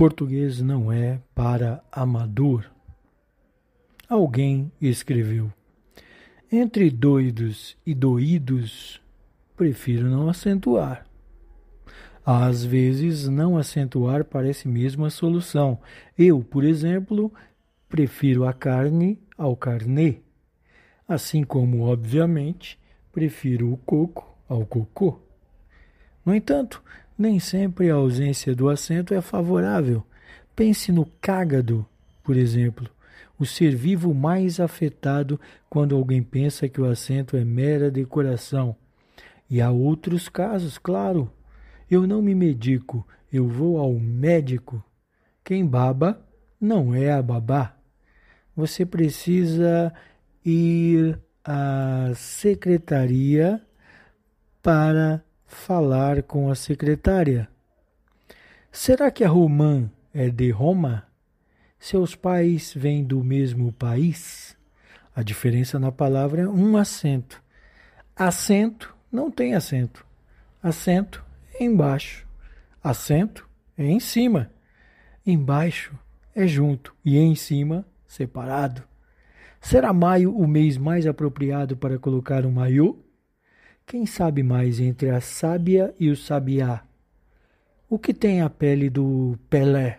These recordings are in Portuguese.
Português não é para amador. Alguém escreveu: Entre doidos e doídos, prefiro não acentuar. Às vezes, não acentuar parece mesmo a solução. Eu, por exemplo, prefiro a carne ao carnê. Assim como, obviamente, prefiro o coco ao cocô. No entanto, nem sempre a ausência do acento é favorável. Pense no cágado, por exemplo, o ser vivo mais afetado quando alguém pensa que o acento é mera decoração. E há outros casos, claro. Eu não me medico, eu vou ao médico. Quem baba não é a babá. Você precisa ir à secretaria para falar com a secretária. Será que a Romã é de Roma? Seus pais vêm do mesmo país? A diferença na palavra é um acento. Acento não tem acento. Acento é embaixo. Acento é em cima. Embaixo é junto e em cima separado. Será maio o mês mais apropriado para colocar um maiô? Quem sabe mais entre a sábia e o sabiá? O que tem a pele do Pelé?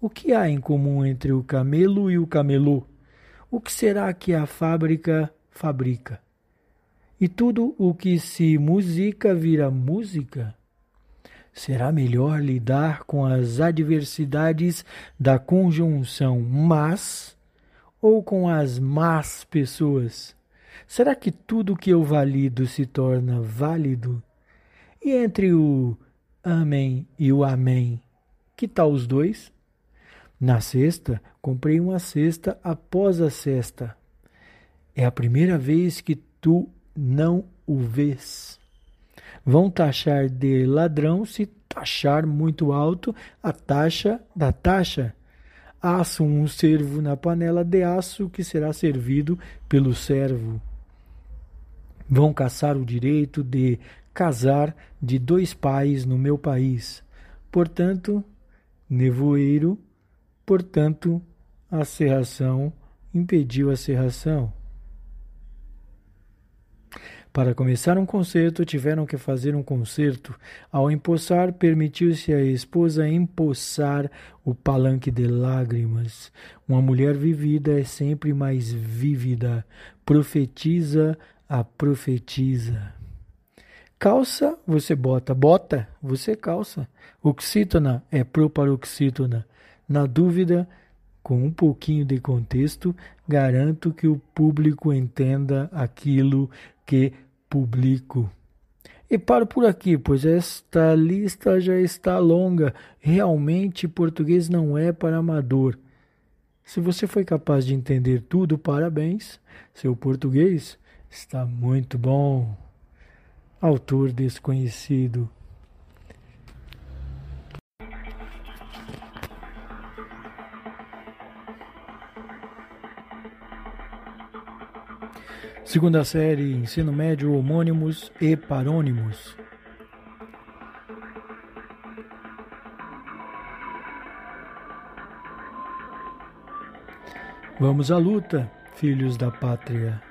O que há em comum entre o camelo e o camelô? O que será que a fábrica fabrica? E tudo o que se musica vira música? Será melhor lidar com as adversidades da conjunção mas ou com as más pessoas? Será que tudo que eu valido se torna válido? E entre o Amém e o Amém, que tal os dois? Na sexta, comprei uma cesta após a sexta. É a primeira vez que tu não o vês. Vão taxar de ladrão se taxar muito alto a taxa da taxa. Aço um servo na panela de aço que será servido pelo servo vão caçar o direito de casar de dois pais no meu país. Portanto, nevoeiro, portanto, a serração impediu a serração. Para começar um concerto, tiveram que fazer um concerto. Ao empossar, permitiu-se à esposa empossar o palanque de lágrimas. Uma mulher vivida é sempre mais vívida, profetiza a profetiza. Calça, você bota. Bota, você calça. Oxítona é proparoxítona. Na dúvida, com um pouquinho de contexto, garanto que o público entenda aquilo que publico. E paro por aqui, pois esta lista já está longa. Realmente, português não é para amador. Se você foi capaz de entender tudo, parabéns. Seu português Está muito bom. Autor desconhecido. Segunda série, ensino médio, homônimos e parônimos. Vamos à luta, filhos da pátria.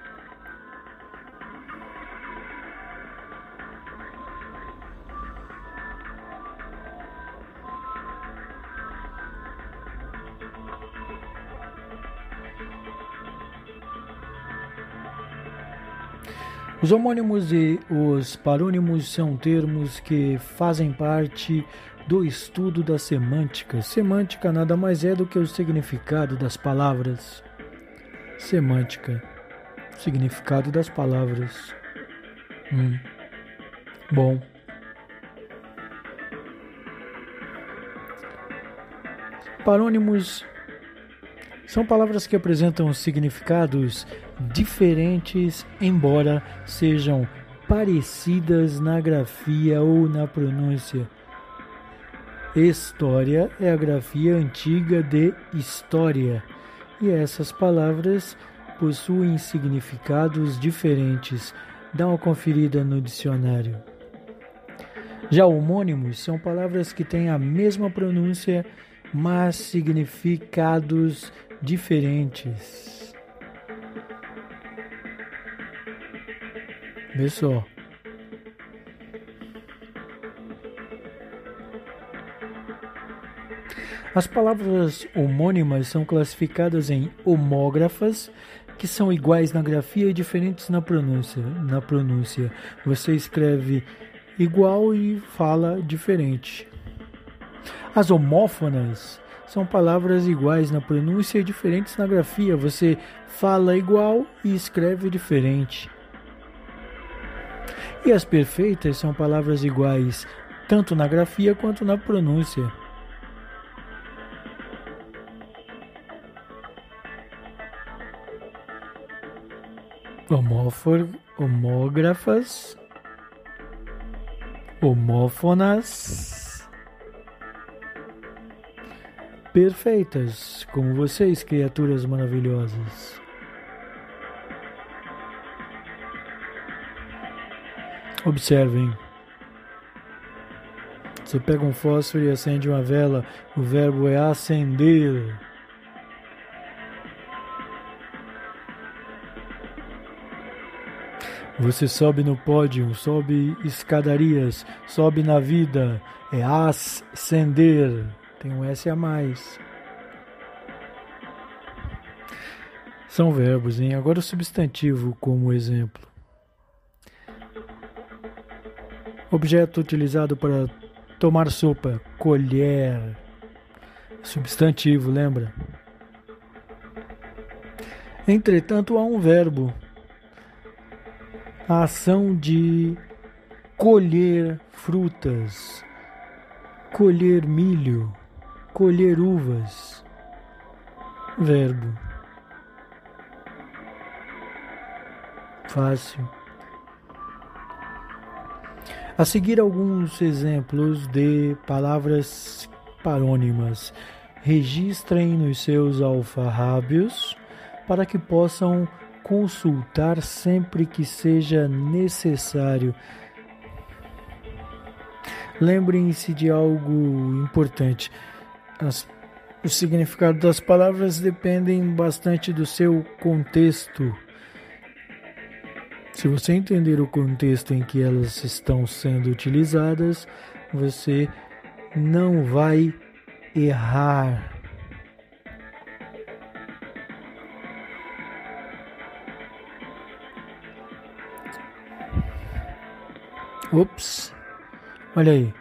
Os homônimos e os parônimos são termos que fazem parte do estudo da semântica. Semântica nada mais é do que o significado das palavras. Semântica, significado das palavras. Hum. Bom. Parônimos são palavras que apresentam significados diferentes, embora sejam parecidas na grafia ou na pronúncia. História é a grafia antiga de história, e essas palavras possuem significados diferentes. Dá uma conferida no dicionário. Já homônimos são palavras que têm a mesma pronúncia mas significados diferentes. Só. As palavras homônimas são classificadas em homógrafas, que são iguais na grafia e diferentes na pronúncia. Na pronúncia, você escreve igual e fala diferente. As homófonas são palavras iguais na pronúncia e diferentes na grafia. Você fala igual e escreve diferente. E as perfeitas são palavras iguais tanto na grafia quanto na pronúncia. homófor, homógrafas, homófonas, perfeitas, como vocês, criaturas maravilhosas. Observem. Você pega um fósforo e acende uma vela, o verbo é acender. Você sobe no pódio, sobe escadarias, sobe na vida, é ascender. Tem um S a mais. São verbos, hein? Agora o substantivo como exemplo. Objeto utilizado para tomar sopa, colher. Substantivo, lembra? Entretanto, há um verbo a ação de colher frutas, colher milho, colher uvas. Verbo. Fácil. A seguir, alguns exemplos de palavras parônimas. Registrem nos seus alfarrábios para que possam consultar sempre que seja necessário. Lembrem-se de algo importante. As, o significado das palavras dependem bastante do seu contexto. Se você entender o contexto em que elas estão sendo utilizadas, você não vai errar. Ops. Olha aí.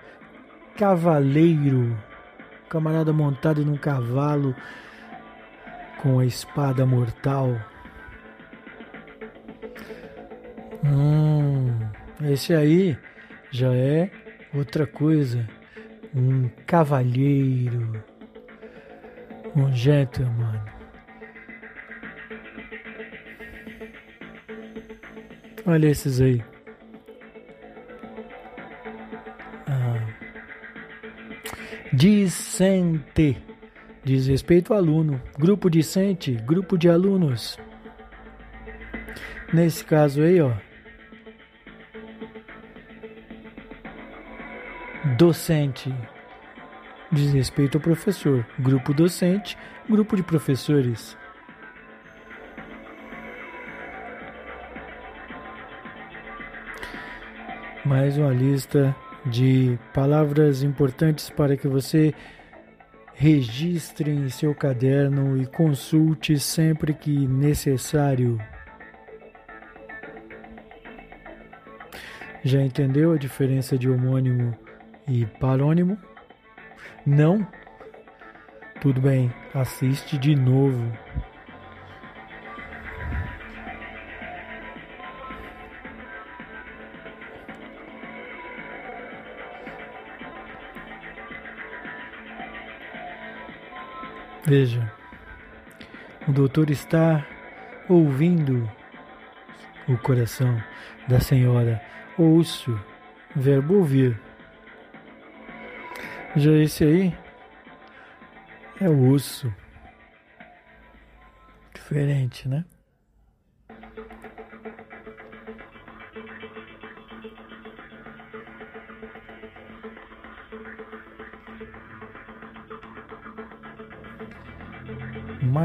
Cavaleiro. Camarada montado num cavalo com a espada mortal. Hum, esse aí já é outra coisa. Um cavalheiro. Um gentleman. Olha esses aí. Discente. Diz respeito ao aluno. Grupo discente, grupo de alunos. Nesse caso aí, ó. Docente. Diz respeito ao professor. Grupo docente, grupo de professores. Mais uma lista de palavras importantes para que você registre em seu caderno e consulte sempre que necessário. Já entendeu a diferença de homônimo e parônimo? Não? Tudo bem, assiste de novo. Veja, o doutor está ouvindo o coração da senhora. Ouço, verbo ouvir. Já esse aí é o osso. Diferente, né?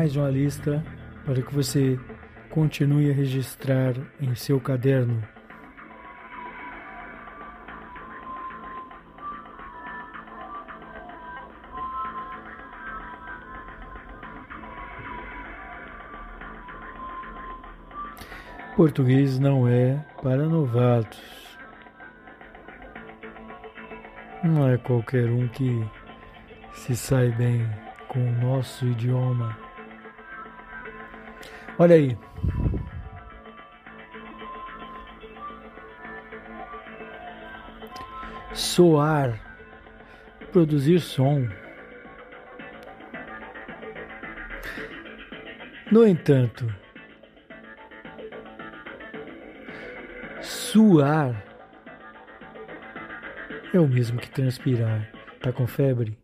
mais uma lista para que você continue a registrar em seu caderno. Português não é para novatos. Não é qualquer um que se sai bem com o nosso idioma. Olha aí. Soar, produzir som. No entanto, suar é o mesmo que transpirar. Tá com febre?